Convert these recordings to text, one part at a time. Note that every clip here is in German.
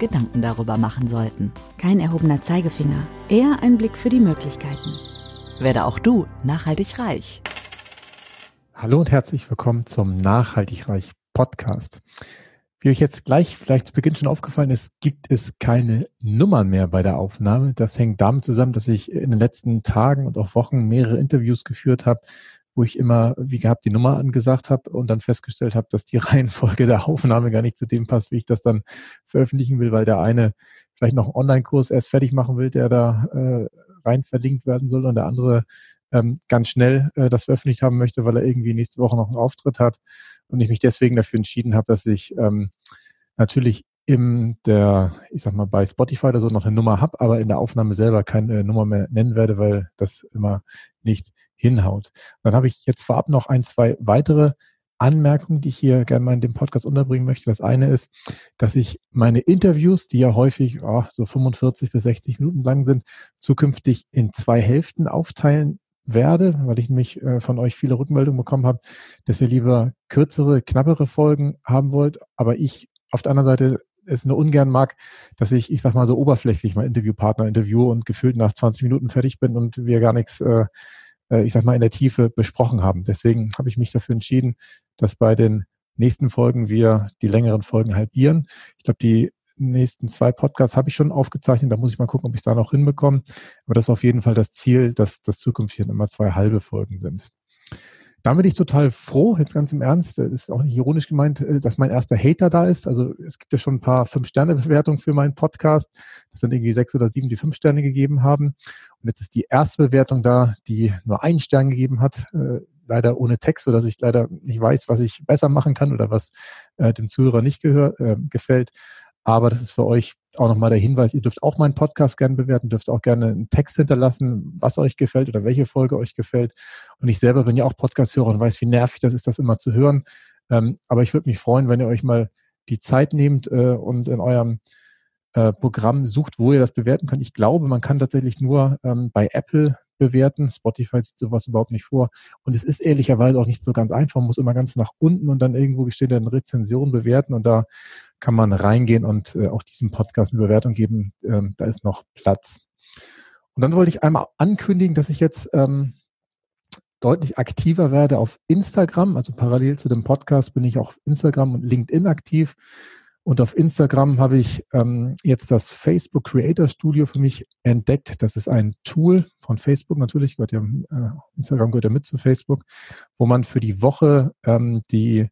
Gedanken darüber machen sollten. Kein erhobener Zeigefinger, eher ein Blick für die Möglichkeiten. Werde auch du nachhaltig reich. Hallo und herzlich willkommen zum Nachhaltig Reich Podcast. Wie euch jetzt gleich vielleicht zu Beginn schon aufgefallen ist, gibt es keine Nummern mehr bei der Aufnahme. Das hängt damit zusammen, dass ich in den letzten Tagen und auch Wochen mehrere Interviews geführt habe, wo ich immer, wie gehabt, die Nummer angesagt habe und dann festgestellt habe, dass die Reihenfolge der Aufnahme gar nicht zu dem passt, wie ich das dann veröffentlichen will, weil der eine vielleicht noch einen Online-Kurs erst fertig machen will, der da äh, rein verlinkt werden soll und der andere ähm, ganz schnell äh, das veröffentlicht haben möchte, weil er irgendwie nächste Woche noch einen Auftritt hat und ich mich deswegen dafür entschieden habe, dass ich ähm, natürlich in der, ich sag mal, bei Spotify oder so noch eine Nummer habe, aber in der Aufnahme selber keine Nummer mehr nennen werde, weil das immer nicht hinhaut. Dann habe ich jetzt vorab noch ein, zwei weitere Anmerkungen, die ich hier gerne mal in dem Podcast unterbringen möchte. Das eine ist, dass ich meine Interviews, die ja häufig oh, so 45 bis 60 Minuten lang sind, zukünftig in zwei Hälften aufteilen werde, weil ich nämlich äh, von euch viele Rückmeldungen bekommen habe, dass ihr lieber kürzere, knappere Folgen haben wollt, aber ich auf der anderen Seite es nur ungern mag, dass ich, ich sag mal so oberflächlich mal Interviewpartner interviewe und gefühlt nach 20 Minuten fertig bin und wir gar nichts, äh, äh, ich sag mal, in der Tiefe besprochen haben. Deswegen habe ich mich dafür entschieden, dass bei den nächsten Folgen wir die längeren Folgen halbieren. Ich glaube, die nächsten zwei Podcasts habe ich schon aufgezeichnet. Da muss ich mal gucken, ob ich es da noch hinbekomme. Aber das ist auf jeden Fall das Ziel, dass das zukünftig immer zwei halbe Folgen sind. Da bin ich total froh, jetzt ganz im Ernst, das ist auch nicht ironisch gemeint, äh, dass mein erster Hater da ist. Also es gibt ja schon ein paar Fünf-Sterne-Bewertungen für meinen Podcast. Das sind irgendwie sechs oder sieben, die fünf Sterne gegeben haben. Und jetzt ist die erste Bewertung da, die nur einen Stern gegeben hat. Äh, leider ohne Text, sodass ich leider nicht weiß, was ich besser machen kann oder was äh, dem Zuhörer nicht gehör, äh, gefällt. Aber das ist für euch auch nochmal der Hinweis, ihr dürft auch meinen Podcast gerne bewerten, dürft auch gerne einen Text hinterlassen, was euch gefällt oder welche Folge euch gefällt. Und ich selber bin ja auch Podcast-Hörer und weiß, wie nervig das ist, das immer zu hören. Ähm, aber ich würde mich freuen, wenn ihr euch mal die Zeit nehmt äh, und in eurem äh, Programm sucht, wo ihr das bewerten könnt. Ich glaube, man kann tatsächlich nur ähm, bei Apple bewerten. Spotify sieht sowas überhaupt nicht vor. Und es ist ehrlicherweise auch nicht so ganz einfach. Man muss immer ganz nach unten und dann irgendwo steht eine Rezension bewerten und da kann man reingehen und äh, auch diesem Podcast eine Bewertung geben. Ähm, da ist noch Platz. Und dann wollte ich einmal ankündigen, dass ich jetzt ähm, deutlich aktiver werde auf Instagram. Also parallel zu dem Podcast bin ich auch auf Instagram und LinkedIn aktiv. Und auf Instagram habe ich ähm, jetzt das Facebook Creator Studio für mich entdeckt. Das ist ein Tool von Facebook natürlich, gehört ja, äh, Instagram gehört ja mit zu Facebook, wo man für die Woche ähm, die,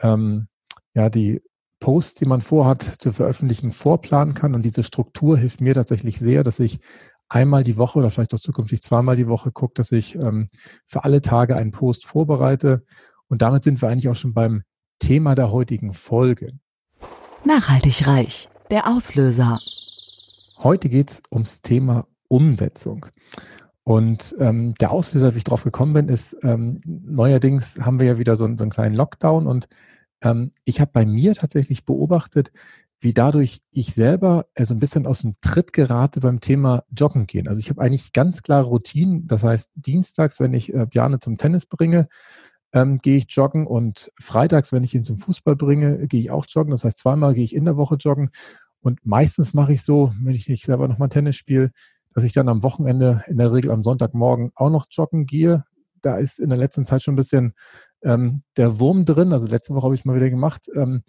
ähm, ja, die Posts, die man vorhat zu veröffentlichen, vorplanen kann. Und diese Struktur hilft mir tatsächlich sehr, dass ich einmal die Woche oder vielleicht auch zukünftig zweimal die Woche gucke, dass ich ähm, für alle Tage einen Post vorbereite. Und damit sind wir eigentlich auch schon beim Thema der heutigen Folge. Nachhaltig reich, der Auslöser. Heute geht es ums Thema Umsetzung. Und ähm, der Auslöser, wie ich drauf gekommen bin, ist, ähm, neuerdings haben wir ja wieder so, so einen kleinen Lockdown und ähm, ich habe bei mir tatsächlich beobachtet, wie dadurch ich selber so also ein bisschen aus dem Tritt gerate beim Thema Joggen gehen. Also ich habe eigentlich ganz klare Routinen. Das heißt, dienstags, wenn ich äh, Bjane zum Tennis bringe, ähm, gehe ich joggen und freitags, wenn ich ihn zum Fußball bringe, gehe ich auch joggen. Das heißt, zweimal gehe ich in der Woche joggen. Und meistens mache ich so, wenn ich nicht selber nochmal Tennis spiele, dass ich dann am Wochenende, in der Regel am Sonntagmorgen, auch noch joggen gehe. Da ist in der letzten Zeit schon ein bisschen ähm, der Wurm drin. Also letzte Woche habe ich mal wieder gemacht. Ähm,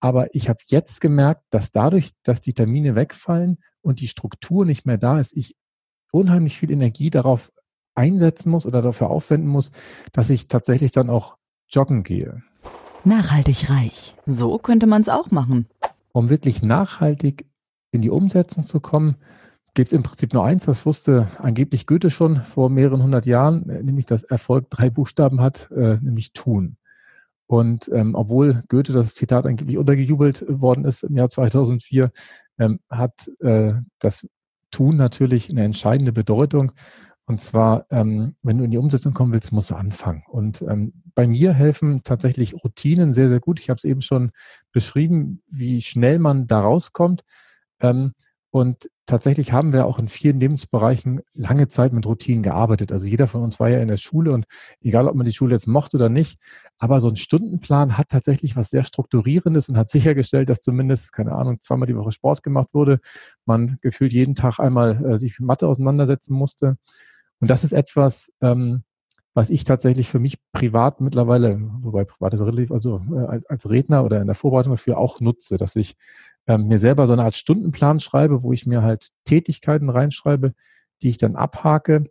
aber ich habe jetzt gemerkt, dass dadurch, dass die Termine wegfallen und die Struktur nicht mehr da ist, ich unheimlich viel Energie darauf einsetzen muss oder dafür aufwenden muss, dass ich tatsächlich dann auch joggen gehe. Nachhaltig reich. So könnte man es auch machen. Um wirklich nachhaltig in die Umsetzung zu kommen, gibt es im Prinzip nur eins, das wusste angeblich Goethe schon vor mehreren hundert Jahren, nämlich dass Erfolg drei Buchstaben hat, äh, nämlich tun. Und ähm, obwohl Goethe das Zitat angeblich untergejubelt worden ist im Jahr 2004, ähm, hat äh, das Tun natürlich eine entscheidende Bedeutung. Und zwar, ähm, wenn du in die Umsetzung kommen willst, musst du anfangen. Und ähm, bei mir helfen tatsächlich Routinen sehr, sehr gut. Ich habe es eben schon beschrieben, wie schnell man da rauskommt. Ähm, und tatsächlich haben wir auch in vielen Lebensbereichen lange Zeit mit Routinen gearbeitet. Also jeder von uns war ja in der Schule und egal, ob man die Schule jetzt mochte oder nicht, aber so ein Stundenplan hat tatsächlich was sehr Strukturierendes und hat sichergestellt, dass zumindest, keine Ahnung, zweimal die Woche Sport gemacht wurde, man gefühlt jeden Tag einmal äh, sich mit Mathe auseinandersetzen musste. Und das ist etwas, ähm, was ich tatsächlich für mich privat mittlerweile, wobei privat ist relativ, also äh, als, Redner oder in der Vorbereitung dafür auch nutze, dass ich ähm, mir selber so eine Art Stundenplan schreibe, wo ich mir halt Tätigkeiten reinschreibe, die ich dann abhake.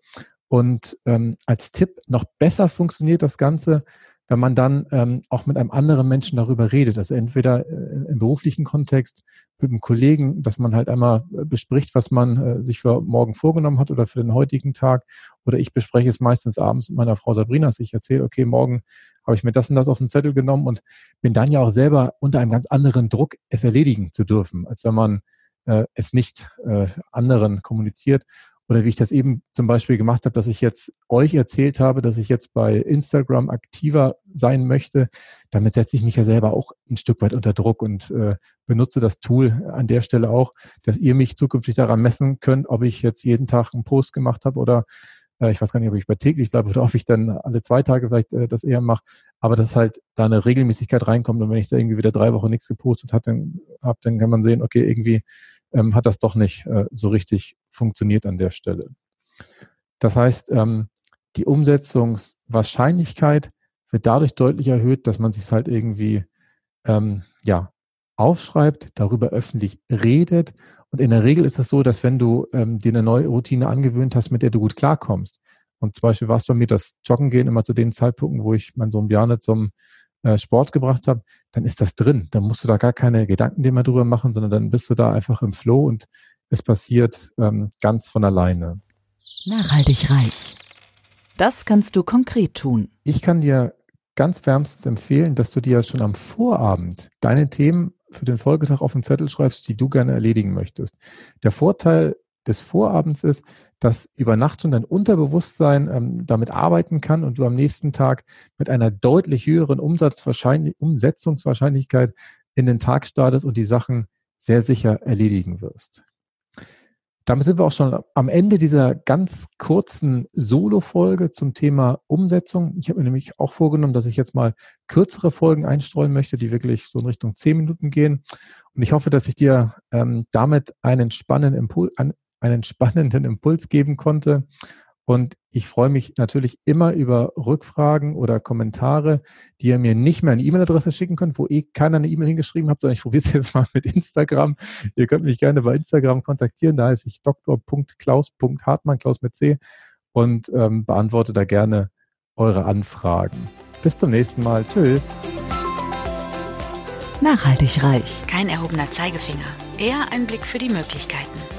Und ähm, als Tipp noch besser funktioniert das Ganze, wenn man dann ähm, auch mit einem anderen Menschen darüber redet. Also entweder äh, im beruflichen Kontext mit einem Kollegen, dass man halt einmal äh, bespricht, was man äh, sich für morgen vorgenommen hat oder für den heutigen Tag. Oder ich bespreche es meistens abends mit meiner Frau Sabrina, dass ich erzähle, okay, morgen habe ich mir das und das auf den Zettel genommen und bin dann ja auch selber unter einem ganz anderen Druck, es erledigen zu dürfen, als wenn man äh, es nicht äh, anderen kommuniziert. Oder wie ich das eben zum Beispiel gemacht habe, dass ich jetzt euch erzählt habe, dass ich jetzt bei Instagram aktiver sein möchte. Damit setze ich mich ja selber auch ein Stück weit unter Druck und äh, benutze das Tool an der Stelle auch, dass ihr mich zukünftig daran messen könnt, ob ich jetzt jeden Tag einen Post gemacht habe oder äh, ich weiß gar nicht, ob ich bei täglich bleibe oder ob ich dann alle zwei Tage vielleicht äh, das eher mache, aber dass halt da eine Regelmäßigkeit reinkommt und wenn ich da irgendwie wieder drei Wochen nichts gepostet habe, dann, hab, dann kann man sehen, okay, irgendwie ähm, hat das doch nicht äh, so richtig funktioniert an der Stelle. Das heißt, ähm, die Umsetzungswahrscheinlichkeit wird dadurch deutlich erhöht, dass man sich halt irgendwie ähm, ja aufschreibt, darüber öffentlich redet. Und in der Regel ist es das so, dass wenn du ähm, dir eine neue Routine angewöhnt hast, mit der du gut klarkommst, und zum Beispiel war es bei mir das Joggen gehen immer zu den Zeitpunkten, wo ich meinen Sohn Bjarne zum Sport gebracht habe, dann ist das drin. Dann musst du da gar keine Gedanken mehr drüber machen, sondern dann bist du da einfach im Flow und es passiert ähm, ganz von alleine. Nachhaltig reich. Das kannst du konkret tun. Ich kann dir ganz wärmstens empfehlen, dass du dir schon am Vorabend deine Themen für den Folgetag auf den Zettel schreibst, die du gerne erledigen möchtest. Der Vorteil des Vorabends ist, dass über Nacht schon dein Unterbewusstsein ähm, damit arbeiten kann und du am nächsten Tag mit einer deutlich höheren Umsetzungswahrscheinlichkeit in den Tag startest und die Sachen sehr sicher erledigen wirst. Damit sind wir auch schon am Ende dieser ganz kurzen Solo-Folge zum Thema Umsetzung. Ich habe mir nämlich auch vorgenommen, dass ich jetzt mal kürzere Folgen einstreuen möchte, die wirklich so in Richtung zehn Minuten gehen. Und ich hoffe, dass ich dir ähm, damit einen spannenden Impuls, einen spannenden Impuls geben konnte. Und ich freue mich natürlich immer über Rückfragen oder Kommentare, die ihr mir nicht mehr eine E-Mail-Adresse schicken könnt, wo eh keiner eine E-Mail hingeschrieben habt, sondern ich probiere es jetzt mal mit Instagram. Ihr könnt mich gerne bei Instagram kontaktieren. Da heiße ich dr.klaus.hartmann, Klaus mit C, und ähm, beantworte da gerne eure Anfragen. Bis zum nächsten Mal. Tschüss. Nachhaltig reich. Kein erhobener Zeigefinger. Eher ein Blick für die Möglichkeiten.